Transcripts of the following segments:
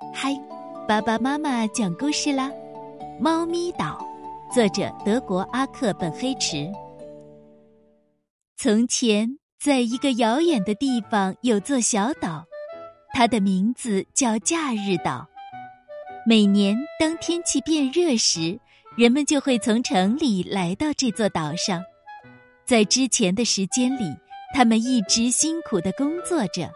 嗨，爸爸妈妈讲故事啦，《猫咪岛》，作者德国阿克本黑池。从前，在一个遥远的地方，有座小岛，它的名字叫假日岛。每年当天气变热时，人们就会从城里来到这座岛上。在之前的时间里，他们一直辛苦的工作着，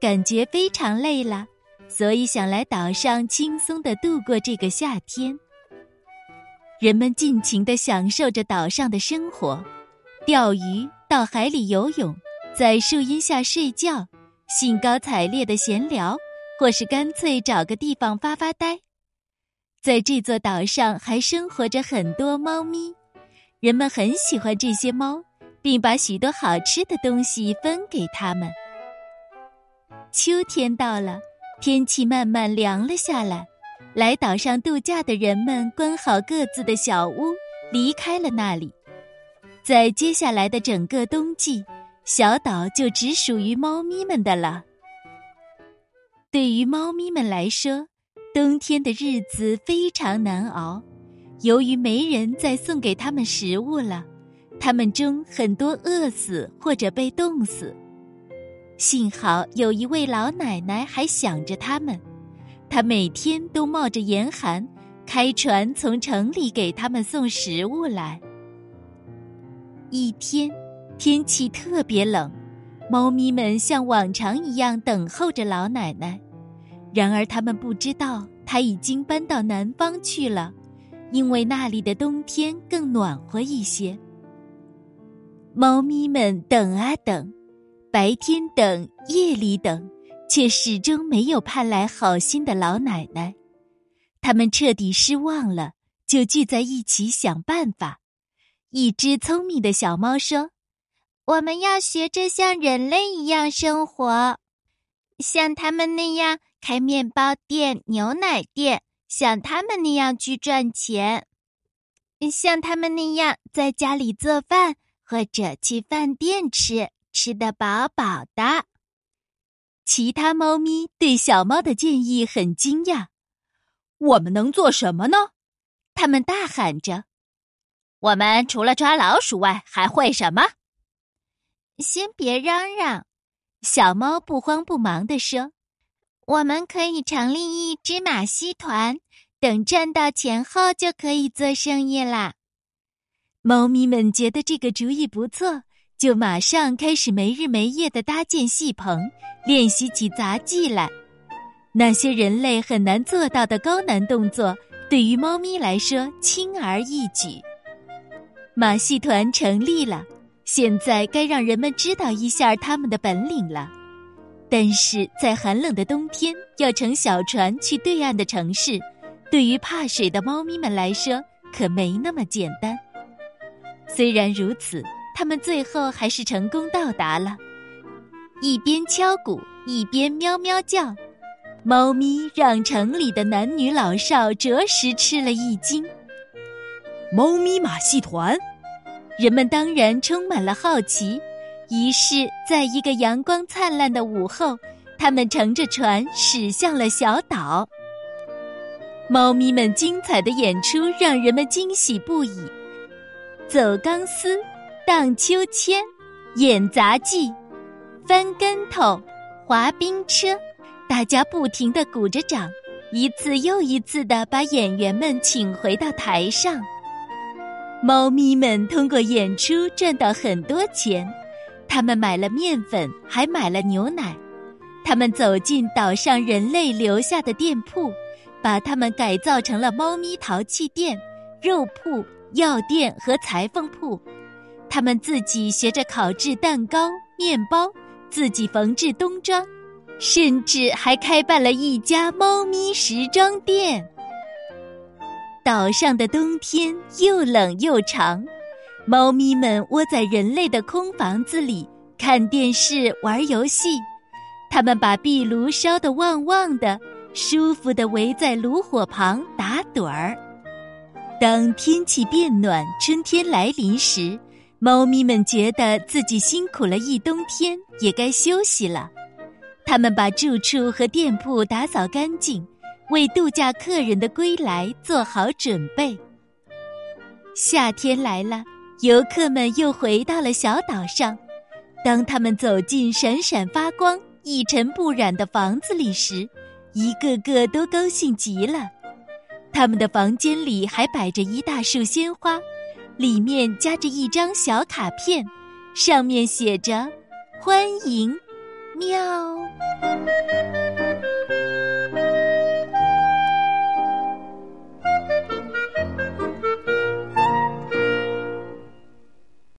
感觉非常累了。所以想来岛上轻松的度过这个夏天。人们尽情的享受着岛上的生活，钓鱼、到海里游泳、在树荫下睡觉、兴高采烈的闲聊，或是干脆找个地方发发呆。在这座岛上还生活着很多猫咪，人们很喜欢这些猫，并把许多好吃的东西分给它们。秋天到了。天气慢慢凉了下来，来岛上度假的人们关好各自的小屋，离开了那里。在接下来的整个冬季，小岛就只属于猫咪们的了。对于猫咪们来说，冬天的日子非常难熬，由于没人再送给他们食物了，他们中很多饿死或者被冻死。幸好有一位老奶奶还想着他们，她每天都冒着严寒，开船从城里给他们送食物来。一天，天气特别冷，猫咪们像往常一样等候着老奶奶。然而，他们不知道她已经搬到南方去了，因为那里的冬天更暖和一些。猫咪们等啊等。白天等，夜里等，却始终没有盼来好心的老奶奶。他们彻底失望了，就聚在一起想办法。一只聪明的小猫说：“我们要学着像人类一样生活，像他们那样开面包店、牛奶店，像他们那样去赚钱，像他们那样在家里做饭，或者去饭店吃。”吃得饱饱的。其他猫咪对小猫的建议很惊讶。我们能做什么呢？他们大喊着：“我们除了抓老鼠外，还会什么？”先别嚷嚷，小猫不慌不忙地说：“我们可以成立一支马戏团，等赚到钱后就可以做生意啦。”猫咪们觉得这个主意不错。就马上开始没日没夜的搭建戏棚，练习起杂技来。那些人类很难做到的高难动作，对于猫咪来说轻而易举。马戏团成立了，现在该让人们知道一下他们的本领了。但是在寒冷的冬天，要乘小船去对岸的城市，对于怕水的猫咪们来说，可没那么简单。虽然如此。他们最后还是成功到达了，一边敲鼓一边喵喵叫，猫咪让城里的男女老少着实吃了一惊。猫咪马戏团，人们当然充满了好奇。于是，在一个阳光灿烂的午后，他们乘着船驶向了小岛。猫咪们精彩的演出让人们惊喜不已，走钢丝。荡秋千、演杂技、翻跟头、滑冰车，大家不停的鼓着掌，一次又一次的把演员们请回到台上。猫咪们通过演出赚到很多钱，他们买了面粉，还买了牛奶。他们走进岛上人类留下的店铺，把它们改造成了猫咪淘气店、肉铺、药店和裁缝铺。他们自己学着烤制蛋糕、面包，自己缝制冬装，甚至还开办了一家猫咪时装店。岛上的冬天又冷又长，猫咪们窝在人类的空房子里看电视、玩游戏。他们把壁炉烧得旺旺的，舒服的围在炉火旁打盹儿。当天气变暖，春天来临时。猫咪们觉得自己辛苦了一冬天，也该休息了。他们把住处和店铺打扫干净，为度假客人的归来做好准备。夏天来了，游客们又回到了小岛上。当他们走进闪闪发光、一尘不染的房子里时，一个个都高兴极了。他们的房间里还摆着一大束鲜花，里面夹着一张小卡片上面写着欢迎喵